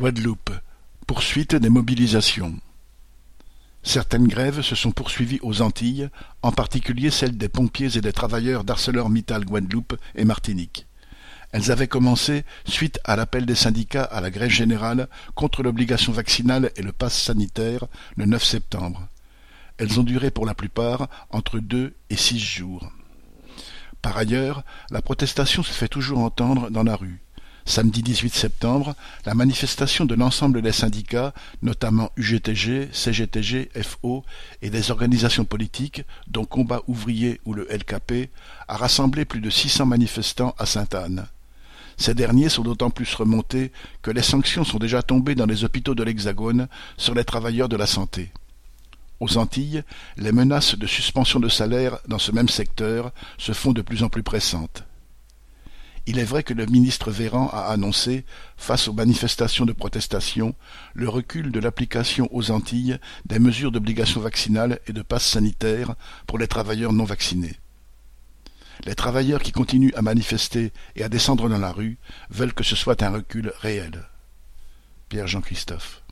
Guadeloupe: poursuite des mobilisations. Certaines grèves se sont poursuivies aux Antilles, en particulier celles des pompiers et des travailleurs d'ArcelorMittal Guadeloupe et Martinique. Elles avaient commencé suite à l'appel des syndicats à la grève générale contre l'obligation vaccinale et le pass sanitaire le 9 septembre. Elles ont duré pour la plupart entre deux et six jours. Par ailleurs, la protestation se fait toujours entendre dans la rue. Samedi 18 septembre, la manifestation de l'ensemble des syndicats, notamment UGTG, CGTG, FO et des organisations politiques, dont Combat ouvrier ou le LKP, a rassemblé plus de 600 manifestants à Sainte-Anne. Ces derniers sont d'autant plus remontés que les sanctions sont déjà tombées dans les hôpitaux de l'Hexagone sur les travailleurs de la santé. Aux Antilles, les menaces de suspension de salaire dans ce même secteur se font de plus en plus pressantes. Il est vrai que le ministre Véran a annoncé, face aux manifestations de protestation, le recul de l'application aux Antilles des mesures d'obligation vaccinale et de passe sanitaire pour les travailleurs non vaccinés. Les travailleurs qui continuent à manifester et à descendre dans la rue veulent que ce soit un recul réel. Pierre Jean Christophe